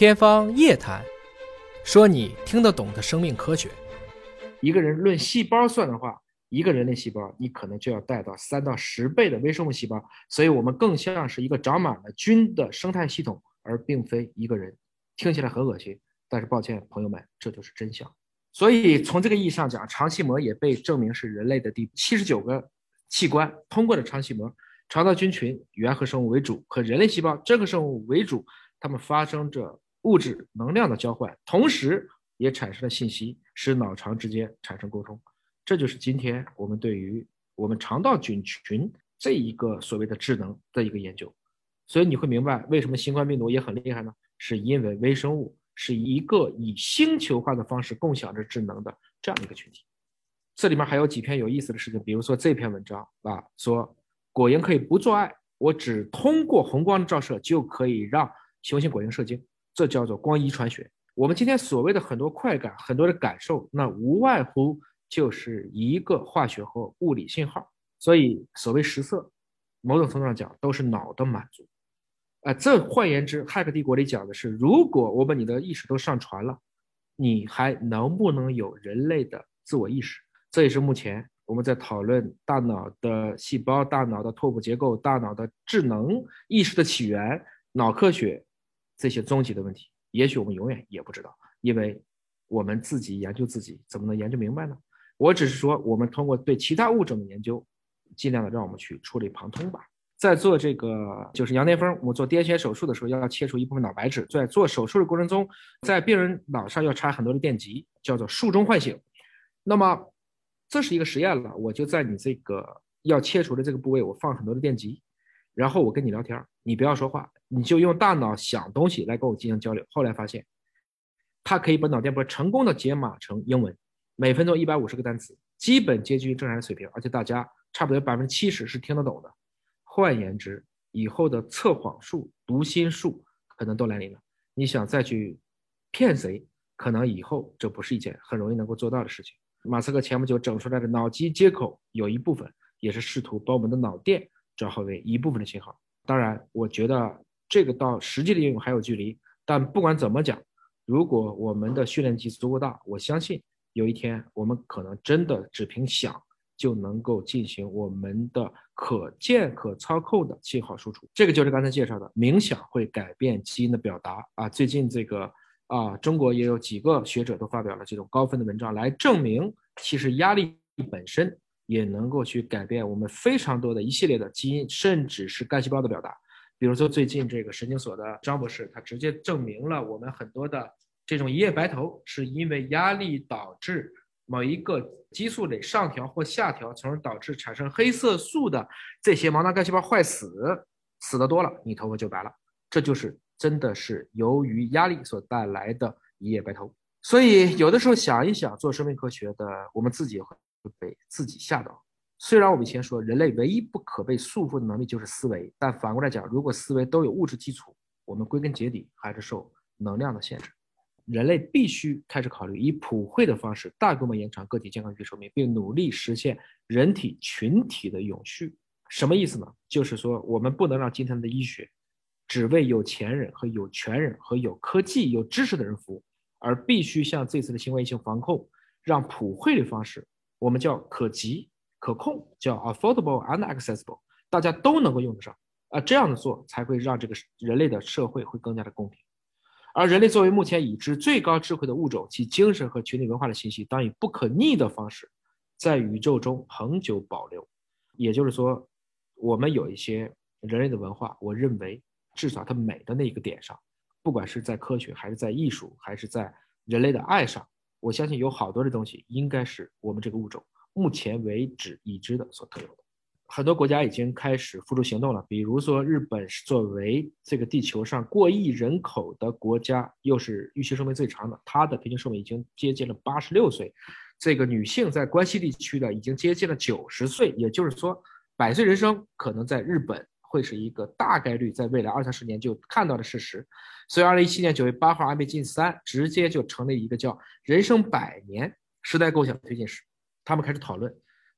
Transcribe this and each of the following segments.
天方夜谭，说你听得懂的生命科学。一个人论细胞算的话，一个人类细胞你可能就要带到三到十倍的微生物细胞，所以我们更像是一个长满了菌的生态系统，而并非一个人。听起来很恶心，但是抱歉，朋友们，这就是真相。所以从这个意义上讲，肠系膜也被证明是人类的第七十九个器官。通过了肠系膜，肠道菌群原核生物为主，和人类细胞真核生物为主，它们发生着物质能量的交换，同时也产生了信息，使脑肠之间产生沟通。这就是今天我们对于我们肠道菌群这一个所谓的智能的一个研究。所以你会明白为什么新冠病毒也很厉害呢？是因为微生物是一个以星球化的方式共享着智能的这样一个群体。这里面还有几篇有意思的事情，比如说这篇文章啊，说果蝇可以不做爱，我只通过红光的照射就可以让雄性果蝇射精，这叫做光遗传学。我们今天所谓的很多快感、很多的感受，那无外乎就是一个化学和物理信号。所以所谓食色，某种程度上讲都是脑的满足。啊，这换言之，《骇客帝国》里讲的是，如果我把你的意识都上传了，你还能不能有人类的自我意识？这也是目前我们在讨论大脑的细胞、大脑的拓扑结构、大脑的智能意识的起源、脑科学这些终极的问题。也许我们永远也不知道，因为我们自己研究自己，怎么能研究明白呢？我只是说，我们通过对其他物种的研究，尽量的让我们去触类旁通吧。在做这个就是羊癫疯，我做癫痫手术的时候，要切除一部分脑白质。在做手术的过程中，在病人脑上要插很多的电极，叫做术中唤醒。那么这是一个实验了，我就在你这个要切除的这个部位，我放很多的电极，然后我跟你聊天，你不要说话，你就用大脑想东西来跟我进行交流。后来发现，它可以把脑电波成功的解码成英文，每分钟一百五十个单词，基本接近于正常人水平，而且大家差不多有百分之七十是听得懂的。换言之，以后的测谎术、读心术可能都来临了。你想再去骗谁，可能以后这不是一件很容易能够做到的事情。马斯克前不久整出来的脑机接口，有一部分也是试图把我们的脑电转化为一部分的信号。当然，我觉得这个到实际的应用还有距离。但不管怎么讲，如果我们的训练基数足够大，我相信有一天我们可能真的只凭想。就能够进行我们的可见可操控的信号输出，这个就是刚才介绍的冥想会改变基因的表达啊。最近这个啊，中国也有几个学者都发表了这种高分的文章，来证明其实压力本身也能够去改变我们非常多的一系列的基因，甚至是干细胞的表达。比如说最近这个神经所的张博士，他直接证明了我们很多的这种一夜白头是因为压力导致。某一个激素得上调或下调，从而导致产生黑色素的这些毛囊干细胞坏死，死的多了，你头发就白了。这就是真的是由于压力所带来的一夜白头。所以有的时候想一想，做生命科学的我们自己会被自己吓到。虽然我们以前说人类唯一不可被束缚的能力就是思维，但反过来讲，如果思维都有物质基础，我们归根结底还是受能量的限制。人类必须开始考虑以普惠的方式大规模延长个体健康预期寿命，并努力实现人体群体的永续。什么意思呢？就是说，我们不能让今天的医学只为有钱人和有权人和有科技、有知识的人服务，而必须像这次的新冠疫情防控，让普惠的方式，我们叫可及、可控，叫 affordable and accessible，大家都能够用得上。啊，这样的做才会让这个人类的社会会更加的公平。而人类作为目前已知最高智慧的物种，其精神和群体文化的信息，当以不可逆的方式，在宇宙中恒久保留。也就是说，我们有一些人类的文化，我认为至少它美的那一个点上，不管是在科学，还是在艺术，还是在人类的爱上，我相信有好多的东西，应该是我们这个物种目前为止已知的所特有的。很多国家已经开始付诸行动了，比如说日本是作为这个地球上过亿人口的国家，又是预期寿命最长的，它的平均寿命已经接近了八十六岁。这个女性在关西地区的已经接近了九十岁，也就是说，百岁人生可能在日本会是一个大概率在未来二三十年就看到的事实。所以，二零一七年九月八号，安倍晋三直接就成立一个叫“人生百年时代构想推进室”，他们开始讨论，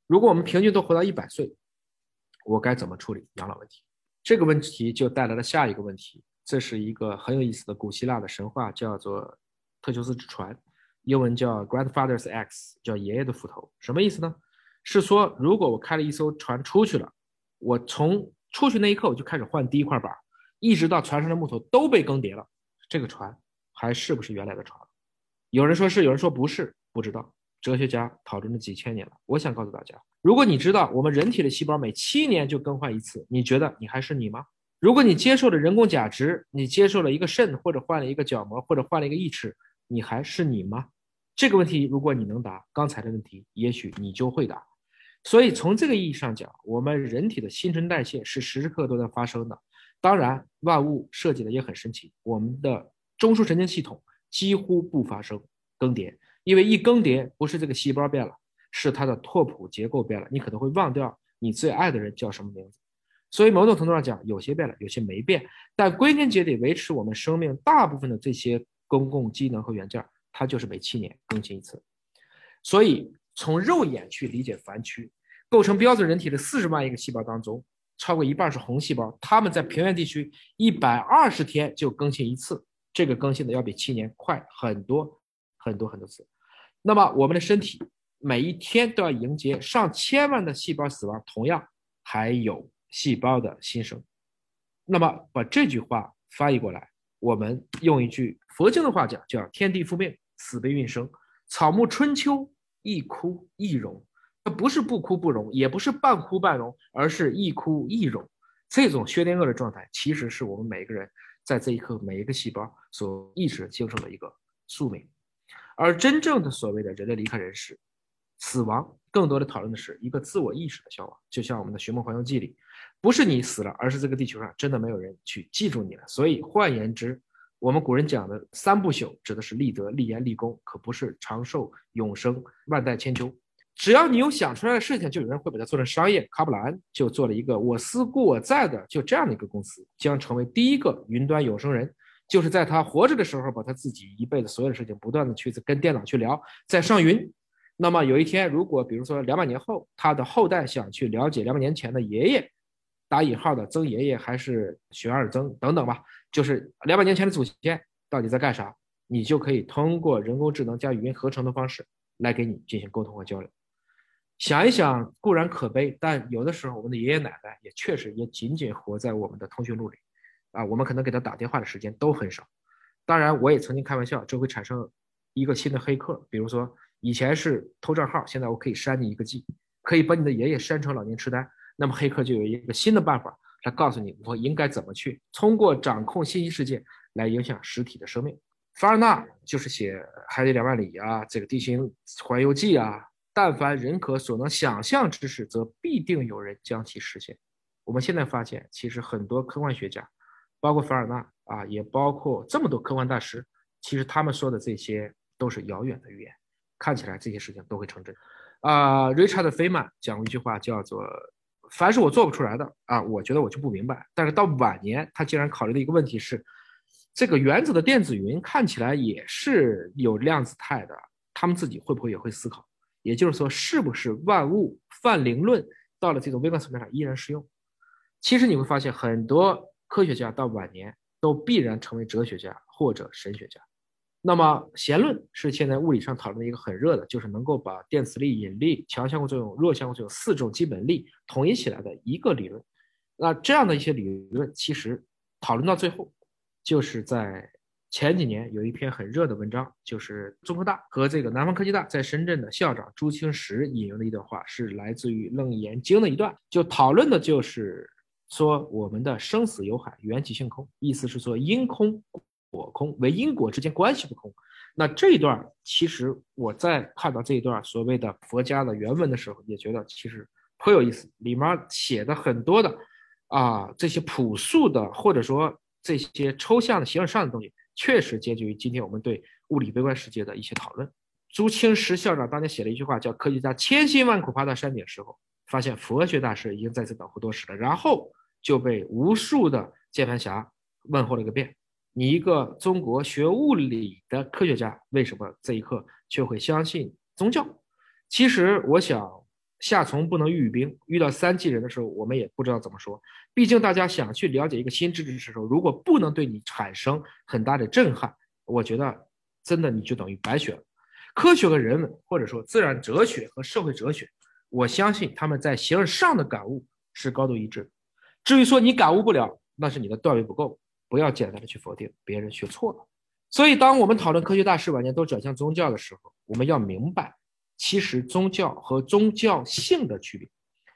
如果我们平均都活到一百岁。我该怎么处理养老问题？这个问题就带来了下一个问题：这是一个很有意思的古希腊的神话，叫做特修斯之船，英文叫 Grandfather's Axe，叫爷爷的斧头。什么意思呢？是说如果我开了一艘船出去了，我从出去那一刻我就开始换第一块板，一直到船上的木头都被更迭了，这个船还是不是原来的船？有人说是，有人说不是，不知道。哲学家讨论了几千年了。我想告诉大家，如果你知道我们人体的细胞每七年就更换一次，你觉得你还是你吗？如果你接受了人工假肢，你接受了一个肾，或者换了一个角膜，或者换了一个义齿，你还是你吗？这个问题，如果你能答，刚才的问题也许你就会答。所以从这个意义上讲，我们人体的新陈代谢是时时刻都在发生的。当然，万物设计的也很神奇，我们的中枢神经系统几乎不发生更迭。因为一更迭，不是这个细胞变了，是它的拓扑结构变了。你可能会忘掉你最爱的人叫什么名字。所以某种程度上讲，有些变了，有些没变。但归根结底，维持我们生命大部分的这些公共机能和元件，它就是每七年更新一次。所以从肉眼去理解凡区，构成标准人体的四十万亿个细胞当中，超过一半是红细胞，它们在平原地区一百二十天就更新一次，这个更新的要比七年快很多很多很多次。那么我们的身体每一天都要迎接上千万的细胞死亡，同样还有细胞的新生。那么把这句话翻译过来，我们用一句佛经的话讲，叫“天地复命，死悲运生，草木春秋，一枯一荣”。它不是不枯不荣，也不是半枯半荣，而是一枯一荣。这种薛定谔的状态，其实是我们每个人在这一刻每一个细胞所意识形成的一个宿命。而真正的所谓的人类离开人世、死亡，更多的讨论的是一个自我意识的消亡。就像我们的《寻梦环游记》里，不是你死了，而是这个地球上真的没有人去记住你了。所以换言之，我们古人讲的三不朽，指的是立德、立言、立功，可不是长寿、永生、万代千秋。只要你有想出来的事情，就有人会把它做成商业。卡普兰就做了一个“我思故我在”的就这样的一个公司，将成为第一个云端永生人。就是在他活着的时候，把他自己一辈子所有的事情不断的去跟电脑去聊，在上云。那么有一天，如果比如说两百年后，他的后代想去了解两百年前的爷爷，打引号的曾爷爷还是玄二曾等等吧，就是两百年前的祖先到底在干啥，你就可以通过人工智能加语音合成的方式来给你进行沟通和交流。想一想，固然可悲，但有的时候我们的爷爷奶奶也确实也仅仅活在我们的通讯录里。啊，我们可能给他打电话的时间都很少。当然，我也曾经开玩笑，这会产生一个新的黑客。比如说，以前是偷账号，现在我可以删你一个 G，可以把你的爷爷删成老年痴呆。那么，黑客就有一个新的办法他告诉你，我应该怎么去通过掌控信息世界来影响实体的生命。凡尔纳就是写《海底两万里》啊，这个《地形环游记》啊，但凡人可所能想象之事，则必定有人将其实现。我们现在发现，其实很多科幻学家。包括凡尔纳啊，也包括这么多科幻大师，其实他们说的这些都是遥远的预言，看起来这些事情都会成真。啊，Richard Feynman 讲过一句话，叫做“凡是我做不出来的啊，我觉得我就不明白。”但是到晚年，他竟然考虑的一个问题是，这个原子的电子云看起来也是有量子态的，他们自己会不会也会思考？也就是说，是不是万物泛灵论到了这种微观层面上依然适用？其实你会发现很多。科学家到晚年都必然成为哲学家或者神学家。那么弦论是现在物理上讨论的一个很热的，就是能够把电磁力、引力、强相互作用、弱相互作用四种基本力统一起来的一个理论。那这样的一些理论，其实讨论到最后，就是在前几年有一篇很热的文章，就是中科大和这个南方科技大在深圳的校长朱清时引用的一段话，是来自于《楞严经》的一段，就讨论的就是。说我们的生死有海，缘起性空，意思是说因空空，为因果之间关系不空。那这一段其实我在看到这一段所谓的佛家的原文的时候，也觉得其实颇有意思，里面写的很多的啊这些朴素的或者说这些抽象的形而上的东西，确实接近于今天我们对物理微观世界的一些讨论。朱清时校长当年写了一句话，叫科学家千辛万苦爬到山顶时候，发现佛学大师已经在此等候多时了，然后。就被无数的键盘侠问候了个遍。你一个中国学物理的科学家，为什么这一刻却会相信宗教？其实，我想夏虫不能喻冰，遇到三季人的时候，我们也不知道怎么说。毕竟大家想去了解一个新知识的时候，如果不能对你产生很大的震撼，我觉得真的你就等于白学了。科学和人文，或者说自然哲学和社会哲学，我相信他们在形而上的感悟是高度一致。至于说你感悟不了，那是你的段位不够，不要简单的去否定别人学错了。所以，当我们讨论科学大师晚年都转向宗教的时候，我们要明白，其实宗教和宗教性的区别。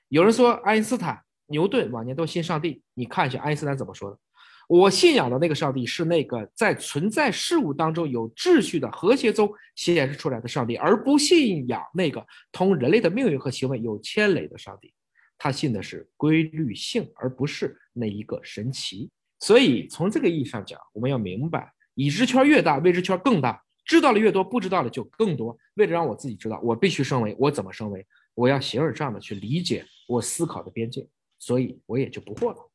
有人说爱因斯坦、牛顿晚年都信上帝，你看一下爱因斯坦怎么说的。我信仰的那个上帝是那个在存在事物当中有秩序的和谐中显示出来的上帝，而不信仰那个同人类的命运和行为有牵连的上帝。他信的是规律性，而不是那一个神奇。所以从这个意义上讲，我们要明白，已知圈越大，未知圈更大，知道的越多，不知道的就更多。为了让我自己知道，我必须升维。我怎么升维？我要形而上的去理解我思考的边界，所以我也就不惑了。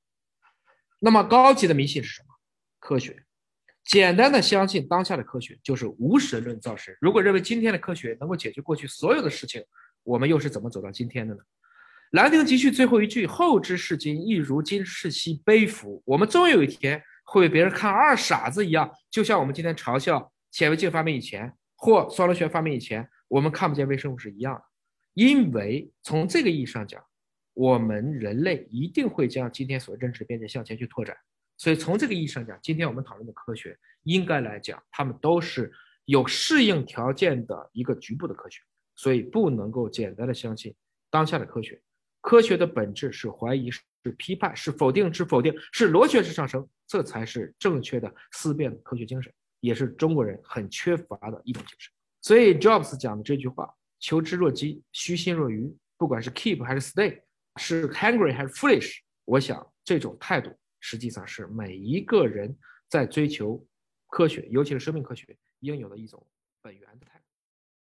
那么高级的迷信是什么？科学，简单的相信当下的科学就是无神论造神。如果认为今天的科学能够解决过去所有的事情，我们又是怎么走到今天的呢？《兰亭集序》最后一句：“后知是今，亦如今世兮悲夫。”我们终有一天会被别人看二傻子一样，就像我们今天嘲笑显微镜发明以前或双螺旋发明以前，我们看不见微生物是一样的。因为从这个意义上讲。我们人类一定会将今天所认知的边界向前去拓展，所以从这个意义上讲，今天我们讨论的科学，应该来讲，它们都是有适应条件的一个局部的科学，所以不能够简单的相信当下的科学。科学的本质是怀疑，是批判，是否定，是否定，是螺旋式上升，这才是正确的思辨科学精神，也是中国人很缺乏的一种精神。所以 Jobs 讲的这句话：“求知若饥，虚心若愚。”不管是 keep 还是 stay。是 hungry 还是 foolish？我想这种态度实际上是每一个人在追求科学，尤其是生命科学应有的一种本源的态度。